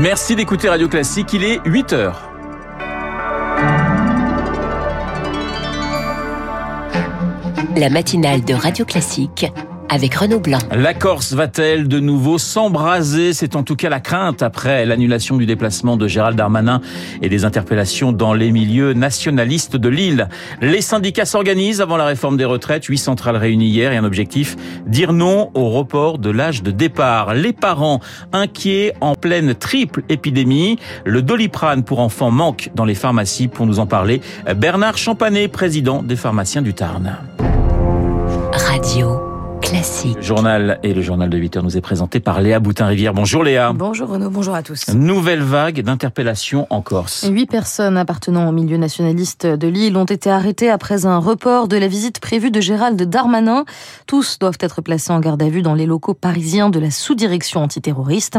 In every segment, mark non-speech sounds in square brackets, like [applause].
Merci d'écouter Radio Classique, il est 8 heures. La matinale de Radio Classique avec Renaud Blanc. La Corse va-t-elle de nouveau s'embraser? C'est en tout cas la crainte après l'annulation du déplacement de Gérald Darmanin et des interpellations dans les milieux nationalistes de l'île. Les syndicats s'organisent avant la réforme des retraites. Huit centrales réunies hier et un objectif, dire non au report de l'âge de départ. Les parents inquiets en pleine triple épidémie. Le doliprane pour enfants manque dans les pharmacies. Pour nous en parler, Bernard Champanet, président des pharmaciens du Tarn. Radio. Classique. Le journal et le journal de 8 heures nous est présenté par Léa Boutin-Rivière. Bonjour Léa. Bonjour Renaud, bonjour à tous. Nouvelle vague d'interpellations en Corse. Huit personnes appartenant au milieu nationaliste de l'île ont été arrêtées après un report de la visite prévue de Gérald Darmanin. Tous doivent être placés en garde à vue dans les locaux parisiens de la sous-direction antiterroriste.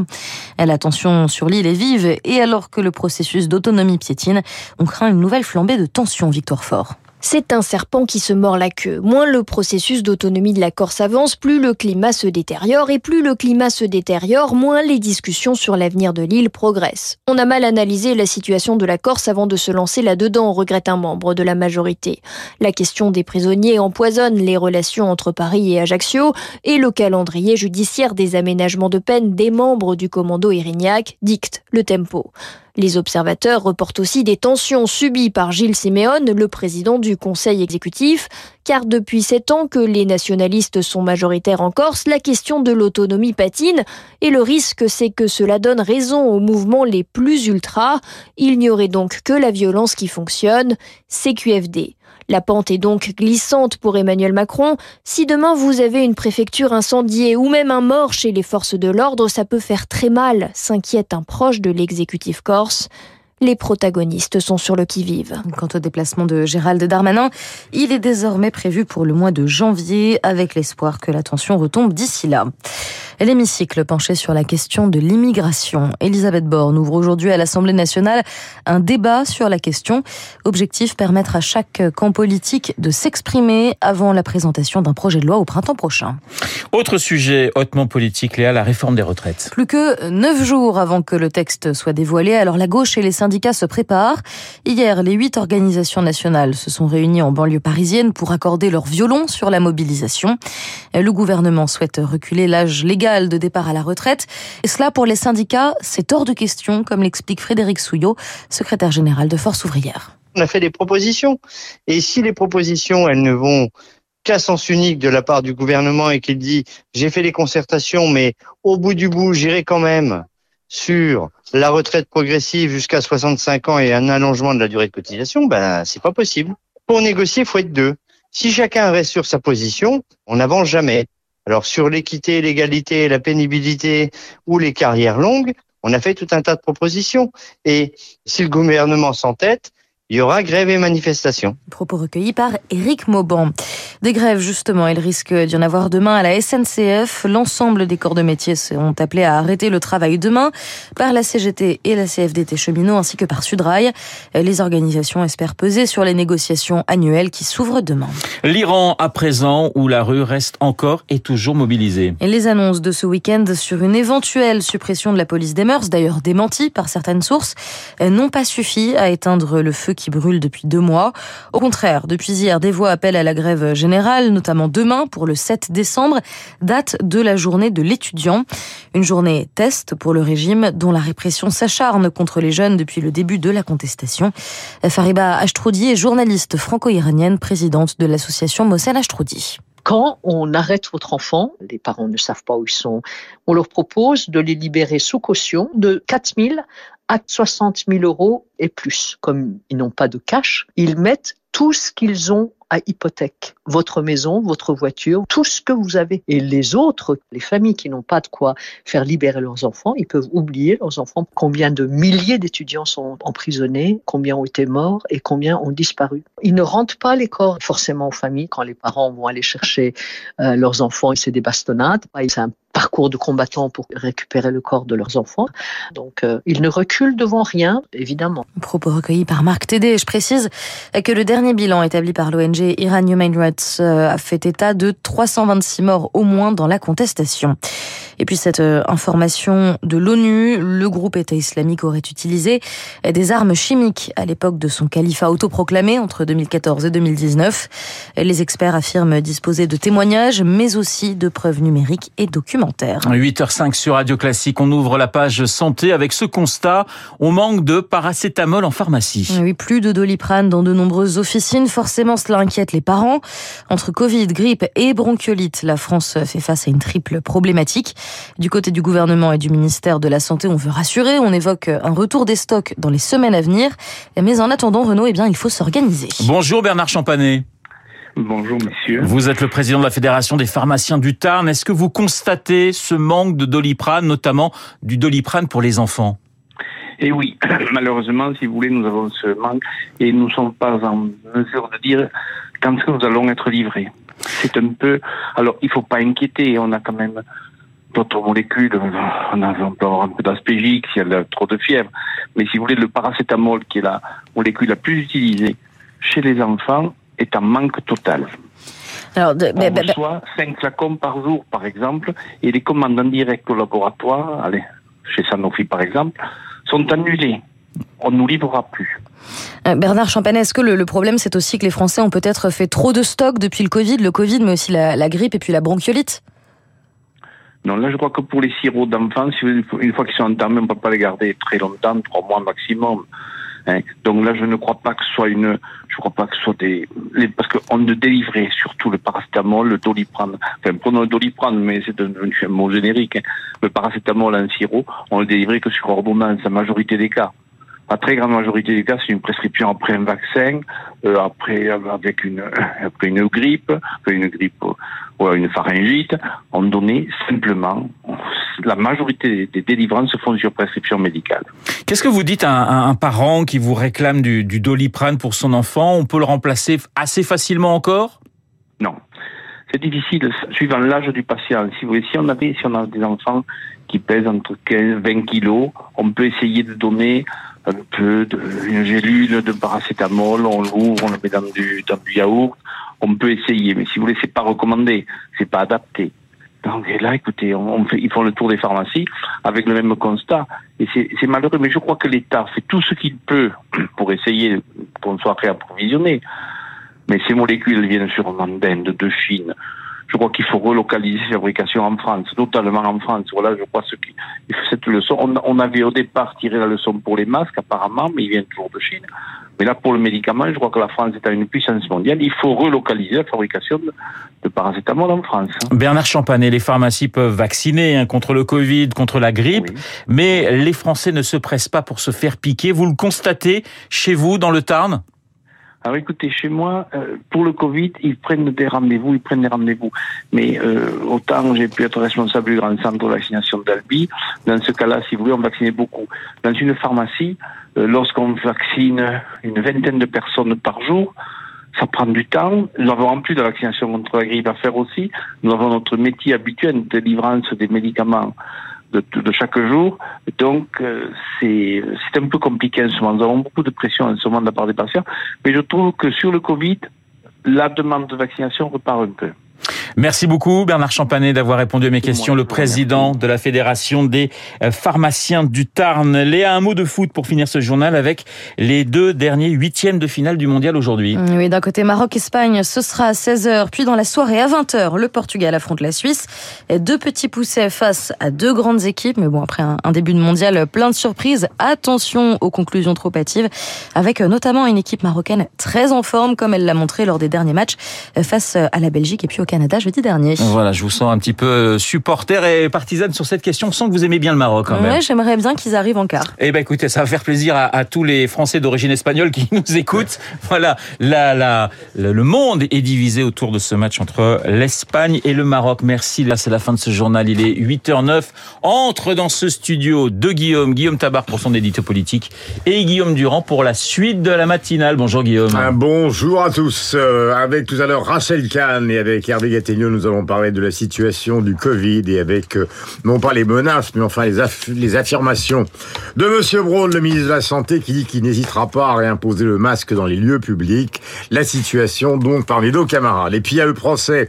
La tension sur l'île est vive et alors que le processus d'autonomie piétine, on craint une nouvelle flambée de tension, Victoire Fort. C'est un serpent qui se mord la queue. Moins le processus d'autonomie de la Corse avance, plus le climat se détériore, et plus le climat se détériore, moins les discussions sur l'avenir de l'île progressent. On a mal analysé la situation de la Corse avant de se lancer là-dedans, regrette un membre de la majorité. La question des prisonniers empoisonne les relations entre Paris et Ajaccio, et le calendrier judiciaire des aménagements de peine des membres du commando Irignac dicte le tempo. Les observateurs reportent aussi des tensions subies par Gilles Siméon, le président du Conseil exécutif, car depuis sept ans que les nationalistes sont majoritaires en Corse, la question de l'autonomie patine, et le risque c'est que cela donne raison aux mouvements les plus ultras. Il n'y aurait donc que la violence qui fonctionne, CQFD. La pente est donc glissante pour Emmanuel Macron. Si demain vous avez une préfecture incendiée ou même un mort chez les forces de l'ordre, ça peut faire très mal, s'inquiète un proche de l'exécutif corse les protagonistes sont sur le qui-vive. Quant au déplacement de Gérald Darmanin, il est désormais prévu pour le mois de janvier, avec l'espoir que la tension retombe d'ici là. L'hémicycle penché sur la question de l'immigration. Elisabeth Borne ouvre aujourd'hui à l'Assemblée nationale un débat sur la question. Objectif permettre à chaque camp politique de s'exprimer avant la présentation d'un projet de loi au printemps prochain. Autre sujet hautement politique, Léa, la réforme des retraites. Plus que neuf jours avant que le texte soit dévoilé, alors la gauche et les syndicats se préparent. Hier, les huit organisations nationales se sont réunies en banlieue parisienne pour accorder leur violon sur la mobilisation. Le gouvernement souhaite reculer l'âge légal de départ à la retraite. Et cela, pour les syndicats, c'est hors de question, comme l'explique Frédéric Souillot, secrétaire général de Force ouvrière. On a fait des propositions. Et si les propositions, elles ne vont qu'à sens unique de la part du gouvernement et qu'il dit j'ai fait les concertations, mais au bout du bout, j'irai quand même sur la retraite progressive jusqu'à 65 ans et un allongement de la durée de cotisation, ben c'est pas possible. Pour négocier, faut être deux. Si chacun reste sur sa position, on n'avance jamais. Alors sur l'équité, l'égalité, la pénibilité ou les carrières longues, on a fait tout un tas de propositions. Et si le gouvernement s'entête, il y aura grève et manifestation. Propos recueillis par Éric Mauban. Des grèves, justement, il risque d'y en avoir demain à la SNCF. L'ensemble des corps de métier sont appelés à arrêter le travail demain par la CGT et la CFDT cheminots ainsi que par Sudrail. Les organisations espèrent peser sur les négociations annuelles qui s'ouvrent demain. L'Iran, à présent, où la rue reste encore et toujours mobilisée. Et les annonces de ce week-end sur une éventuelle suppression de la police des mœurs, d'ailleurs démentie par certaines sources, n'ont pas suffi à éteindre le feu qui brûle depuis deux mois. Au contraire, depuis hier, des voix appellent à la grève générale, notamment demain pour le 7 décembre, date de la journée de l'étudiant. Une journée test pour le régime dont la répression s'acharne contre les jeunes depuis le début de la contestation. Fariba Ashtroudi est journaliste franco-iranienne, présidente de l'association Mossel Ashtroudi quand on arrête votre enfant, les parents ne savent pas où ils sont, on leur propose de les libérer sous caution de 4 000 à 60 000 euros et plus. Comme ils n'ont pas de cash, ils mettent tout ce qu'ils ont à hypothèque. Votre maison, votre voiture, tout ce que vous avez. Et les autres, les familles qui n'ont pas de quoi faire libérer leurs enfants, ils peuvent oublier leurs enfants. Combien de milliers d'étudiants sont emprisonnés, combien ont été morts et combien ont disparu. Ils ne rentrent pas les corps forcément aux familles quand les parents vont aller chercher euh, leurs enfants et c'est des bastonnades. C'est un parcours de combattants pour récupérer le corps de leurs enfants. Donc, euh, ils ne reculent devant rien, évidemment. Propos recueillis par Marc Tédé. Je précise que le dernier bilan établi par l'ONG Iran Human Rights euh, a fait état de 326 morts au moins dans la contestation. Et puis cette euh, information de l'ONU, le groupe État islamique aurait utilisé des armes chimiques à l'époque de son califat autoproclamé entre 2014 et 2019. Les experts affirment disposer de témoignages, mais aussi de preuves numériques et documentaires. 8h05 sur Radio Classique, on ouvre la page santé avec ce constat, on manque de paracétamol en pharmacie. Oui, plus de doliprane dans de nombreuses officines, forcément cela inquiète les parents. Entre Covid, grippe et bronchiolite, la France fait face à une triple problématique. Du côté du gouvernement et du ministère de la Santé, on veut rassurer, on évoque un retour des stocks dans les semaines à venir. Mais en attendant, Renaud, eh bien, il faut s'organiser. Bonjour Bernard Champanet. Bonjour monsieur. Vous êtes le président de la Fédération des pharmaciens du Tarn. Est-ce que vous constatez ce manque de doliprane, notamment du doliprane pour les enfants? Eh oui, [clears throat] malheureusement, si vous voulez, nous avons ce manque et nous ne sommes pas en mesure de dire quand est-ce que nous allons être livrés. C'est un peu... Alors, il ne faut pas inquiéter, on a quand même d'autres molécules. On, a, avoir un peu d'aspégique s'il y a trop de fièvre. Mais si vous voulez, le paracétamol, qui est la molécule la plus utilisée chez les enfants, est en manque total. Alors, de, on bah, reçoit 5 flacons par jour, par exemple, et les commandes en direct au laboratoire, allez, chez Sanofi par exemple, sont annulées. On ne nous livrera plus. Euh, Bernard Champanet, est-ce que le, problème, c'est aussi que les Français ont peut-être fait trop de stocks depuis le Covid, le Covid, mais aussi la, la grippe et puis la bronchiolite? Non, là, je crois que pour les sirops d'enfants, une fois qu'ils sont entamés, on ne peut pas les garder très longtemps, trois mois maximum. Hein. Donc là, je ne crois pas que ce soit une, je crois pas que ce soit des, parce qu'on ne délivrait surtout le paracétamol, le doliprane. Enfin, prenons le doliprane, mais c'est devenu un mot générique. Hein. Le paracétamol en sirop, on le délivrait que sur ordonnance, la majorité des cas. La très grande majorité des cas, c'est une prescription après un vaccin, euh, après avec une [laughs] après une grippe, après une grippe ou une pharyngite. On donnait simplement la majorité des délivrances se font sur prescription médicale. Qu'est-ce que vous dites à un, parent qui vous réclame du, du doliprane pour son enfant? On peut le remplacer assez facilement encore? Non. C'est difficile, suivant l'âge du patient. Si, vous, si on avait, si on a des enfants qui pèsent entre 15 20 kilos, on peut essayer de donner un peu une gélule de paracétamol, on l'ouvre, on le met dans du, dans du yaourt, on peut essayer, mais si vous voulez, c'est pas recommandé, c'est pas adapté. Donc là, écoutez, on fait, ils font le tour des pharmacies avec le même constat. Et c'est malheureux, mais je crois que l'État fait tout ce qu'il peut [clears throat] pour essayer qu'on soit réapprovisionné. Mais ces molécules viennent sûrement d'Inde, de Chine, je crois qu'il faut relocaliser ces fabrications en France, totalement en France. Voilà, je crois ce qui cette leçon. On, avait au départ tiré la leçon pour les masques, apparemment, mais ils viennent toujours de Chine. Mais là, pour le médicament, je crois que la France est à une puissance mondiale. Il faut relocaliser la fabrication de, paracétamol en France. Bernard Champanet, les pharmacies peuvent vacciner hein, contre le Covid, contre la grippe, mais les Français ne se pressent pas pour se faire piquer. Vous le constatez chez vous, dans le Tarn? Alors écoutez, chez moi, euh, pour le Covid, ils prennent des rendez-vous, ils prennent des rendez-vous. Mais euh, autant j'ai pu être responsable du grand centre de vaccination d'Albi, dans ce cas-là, si vous voulez, on vaccinait beaucoup. Dans une pharmacie, euh, lorsqu'on vaccine une vingtaine de personnes par jour, ça prend du temps. Nous avons en plus de la vaccination contre la grippe à faire aussi. Nous avons notre métier habituel de livrance des médicaments de, de chaque jour. Donc, euh, c'est un peu compliqué en ce moment. Nous avons beaucoup de pression en ce moment de la part des patients. Mais je trouve que sur le Covid, la demande de vaccination repart un peu. Merci beaucoup Bernard Champanet d'avoir répondu à mes questions, le président de la Fédération des euh, pharmaciens du Tarn. Léa, un mot de foot pour finir ce journal avec les deux derniers huitièmes de finale du mondial aujourd'hui. Mm, oui, d'un côté Maroc-Espagne, ce sera à 16h, puis dans la soirée à 20h, le Portugal affronte la Suisse. Deux petits poussés face à deux grandes équipes, mais bon, après un début de mondial plein de surprises, attention aux conclusions trop hâtives, avec notamment une équipe marocaine très en forme, comme elle l'a montré lors des derniers matchs face à la Belgique et puis au Canada jeudi dernier. Voilà, je vous sens un petit peu euh, supporter et partisane sur cette question. sans que vous aimez bien le Maroc quand même. Ouais, j'aimerais bien qu'ils arrivent en quart. Eh ben écoutez, ça va faire plaisir à, tous les Français d'origine espagnole qui [laughs] nous écoutent. Voilà, la, la, le monde est divisé autour de ce match entre l'Espagne et le Maroc. Merci, là c'est la fin de ce journal. Il est 8h09. Entre dans ce studio de Guillaume, Guillaume Tabar pour son édito politique et Guillaume Durand pour la suite de la matinale. Bonjour Guillaume. bonjour à tous. Euh, avec tout à l'heure Rachel Kahn et avec Hervé Gatti Nous allons parler de la situation du Covid et avec, euh, non pas les menaces, mais enfin les, les affirmations de Monsieur Braun, le ministre de la Santé, qui dit qu'il n'hésitera pas à réimposer le masque dans les lieux publics. La situation, donc, parmi nos camarades. Et puis, il y a le procès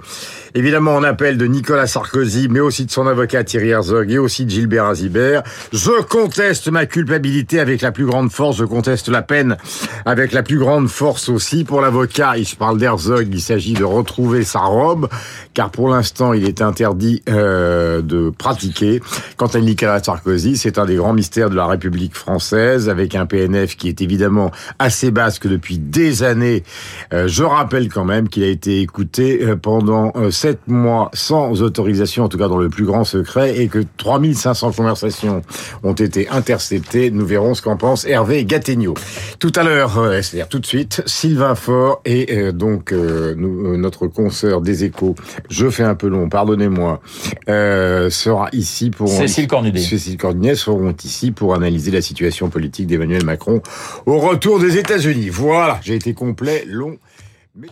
Évidemment, on appelle de Nicolas Sarkozy, mais aussi de son avocat Thierry Herzog et aussi de Gilbert Azibert. Je conteste ma culpabilité avec la plus grande force, je conteste la peine avec la plus grande force aussi. Pour l'avocat, il se parle d'Herzog, il s'agit de retrouver sa robe, car pour l'instant, il est interdit euh, de pratiquer. Quant à Nicolas Sarkozy, c'est un des grands mystères de la République française, avec un PNF qui est évidemment assez basque depuis des années. Euh, je rappelle quand même qu'il a été écouté euh, pendant euh, sept mois sans autorisation, en tout cas dans le plus grand secret, et que 3500 conversations ont été interceptées. Nous verrons ce qu'en pense Hervé Gattegno. Tout à l'heure, euh, c'est-à-dire tout de suite, Sylvain Faure et euh, donc euh, nous, notre consoeur des échos, je fais un peu long, pardonnez-moi, sera ici pour... Cécile Cornudet. Cécile Cornudet seront ici pour analyser la situation politique d'Emmanuel Macron au retour des États-Unis. Voilà, j'ai été complet, long, mais